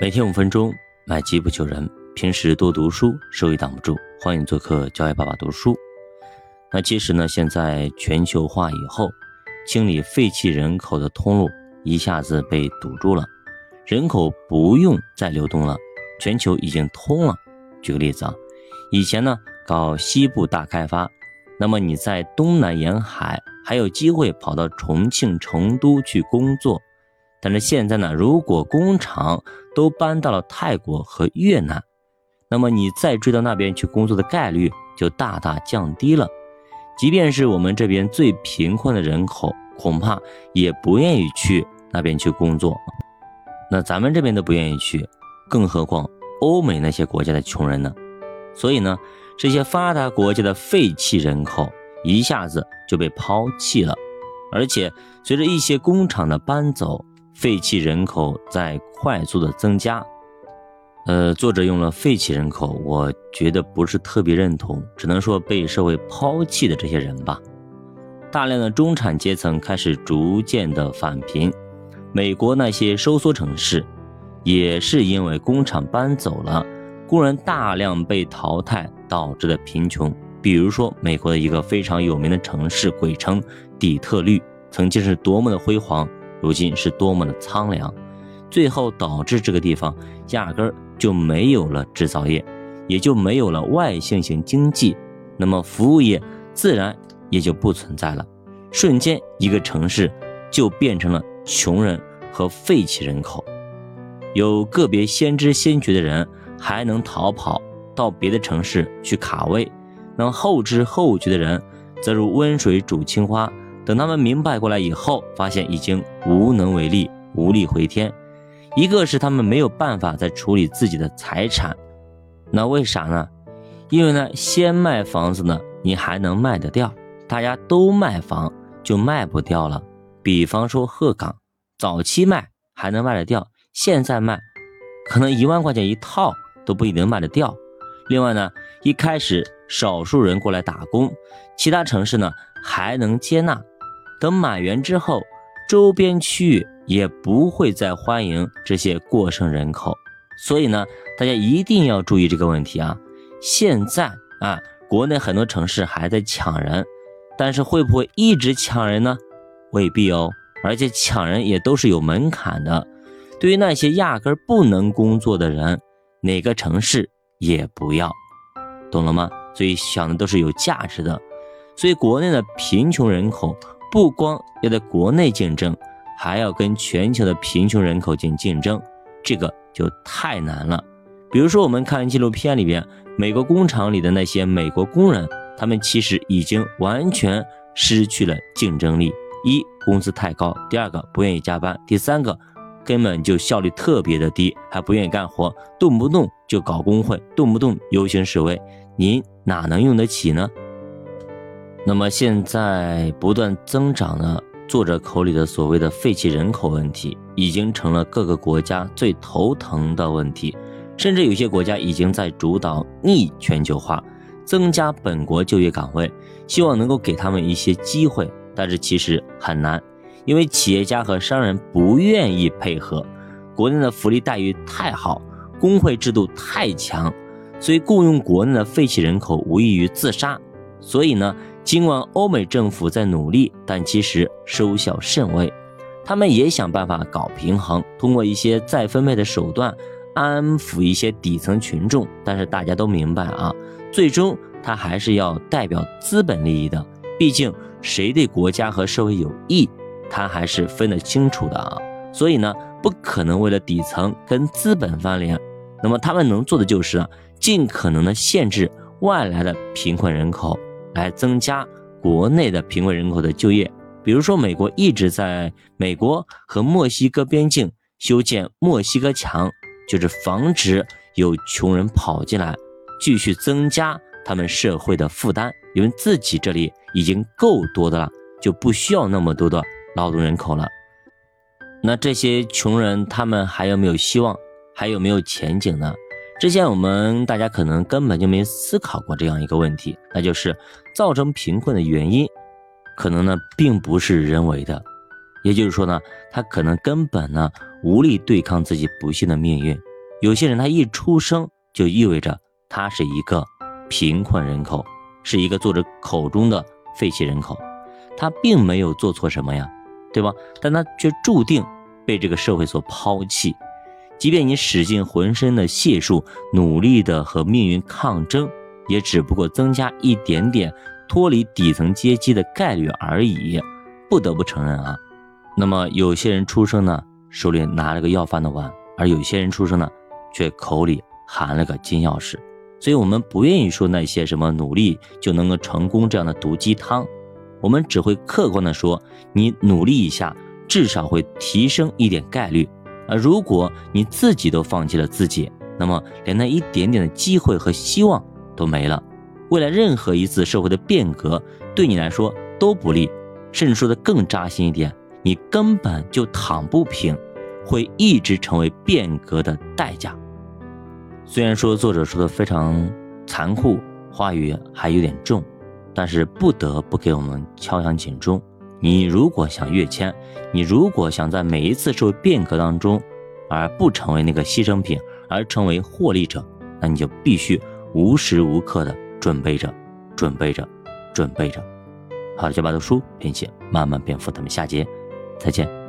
每天五分钟，买机不求人。平时多读书，收益挡不住。欢迎做客教育爸爸读书。那其实呢，现在全球化以后，清理废弃人口的通路一下子被堵住了，人口不用再流动了，全球已经通了。举个例子啊，以前呢搞西部大开发，那么你在东南沿海还有机会跑到重庆、成都去工作。但是现在呢，如果工厂都搬到了泰国和越南，那么你再追到那边去工作的概率就大大降低了。即便是我们这边最贫困的人口，恐怕也不愿意去那边去工作。那咱们这边都不愿意去，更何况欧美那些国家的穷人呢？所以呢，这些发达国家的废弃人口一下子就被抛弃了，而且随着一些工厂的搬走。废弃人口在快速的增加，呃，作者用了废弃人口，我觉得不是特别认同，只能说被社会抛弃的这些人吧。大量的中产阶层开始逐渐的返贫，美国那些收缩城市，也是因为工厂搬走了，工人大量被淘汰导致的贫穷。比如说，美国的一个非常有名的城市——鬼城底特律，曾经是多么的辉煌。如今是多么的苍凉，最后导致这个地方压根儿就没有了制造业，也就没有了外向型经济，那么服务业自然也就不存在了。瞬间，一个城市就变成了穷人和废弃人口。有个别先知先觉的人还能逃跑到别的城市去卡位，那后知后觉的人则如温水煮青蛙。等他们明白过来以后，发现已经无能为力，无力回天。一个是他们没有办法再处理自己的财产，那为啥呢？因为呢，先卖房子呢，你还能卖得掉，大家都卖房就卖不掉了。比方说鹤岗，早期卖还能卖得掉，现在卖可能一万块钱一套都不一定卖得掉。另外呢，一开始少数人过来打工，其他城市呢还能接纳。等满员之后，周边区域也不会再欢迎这些过剩人口，所以呢，大家一定要注意这个问题啊！现在啊，国内很多城市还在抢人，但是会不会一直抢人呢？未必哦，而且抢人也都是有门槛的。对于那些压根不能工作的人，哪个城市也不要，懂了吗？所以想的都是有价值的，所以国内的贫穷人口。不光要在国内竞争，还要跟全球的贫穷人口进行竞争，这个就太难了。比如说，我们看纪录片里边，美国工厂里的那些美国工人，他们其实已经完全失去了竞争力。一，工资太高；第二个，不愿意加班；第三个，根本就效率特别的低，还不愿意干活，动不动就搞工会，动不动游行示威，您哪能用得起呢？那么现在不断增长的作者口里的所谓的废弃人口问题，已经成了各个国家最头疼的问题，甚至有些国家已经在主导逆全球化，增加本国就业岗位，希望能够给他们一些机会，但是其实很难，因为企业家和商人不愿意配合，国内的福利待遇太好，工会制度太强，所以雇佣国内的废弃人口无异于自杀，所以呢。尽管欧美政府在努力，但其实收效甚微。他们也想办法搞平衡，通过一些再分配的手段安抚一些底层群众。但是大家都明白啊，最终他还是要代表资本利益的。毕竟谁对国家和社会有益，他还是分得清楚的啊。所以呢，不可能为了底层跟资本翻脸。那么他们能做的就是啊，尽可能的限制外来的贫困人口。来增加国内的贫困人口的就业，比如说，美国一直在美国和墨西哥边境修建墨西哥墙，就是防止有穷人跑进来，继续增加他们社会的负担。因为自己这里已经够多的了，就不需要那么多的劳动人口了。那这些穷人，他们还有没有希望？还有没有前景呢？之前我们大家可能根本就没思考过这样一个问题，那就是造成贫困的原因，可能呢并不是人为的，也就是说呢，他可能根本呢无力对抗自己不幸的命运，有些人他一出生就意味着他是一个贫困人口，是一个作者口中的废弃人口。他并没有做错什么呀，对吧？但他却注定被这个社会所抛弃。即便你使尽浑身的解数，努力的和命运抗争，也只不过增加一点点脱离底层阶级的概率而已。不得不承认啊，那么有些人出生呢，手里拿了个要饭的碗，而有些人出生呢，却口里含了个金钥匙。所以，我们不愿意说那些什么努力就能够成功这样的毒鸡汤，我们只会客观的说，你努力一下，至少会提升一点概率。而如果你自己都放弃了自己，那么连那一点点的机会和希望都没了。未来任何一次社会的变革对你来说都不利，甚至说的更扎心一点，你根本就躺不平，会一直成为变革的代价。虽然说作者说的非常残酷，话语还有点重，但是不得不给我们敲响警钟。你如果想跃迁，你如果想在每一次社会变革当中，而不成为那个牺牲品，而成为获利者，那你就必须无时无刻的准备着，准备着，准备着。好了，小白读书，并且慢慢变富。咱们下节再见。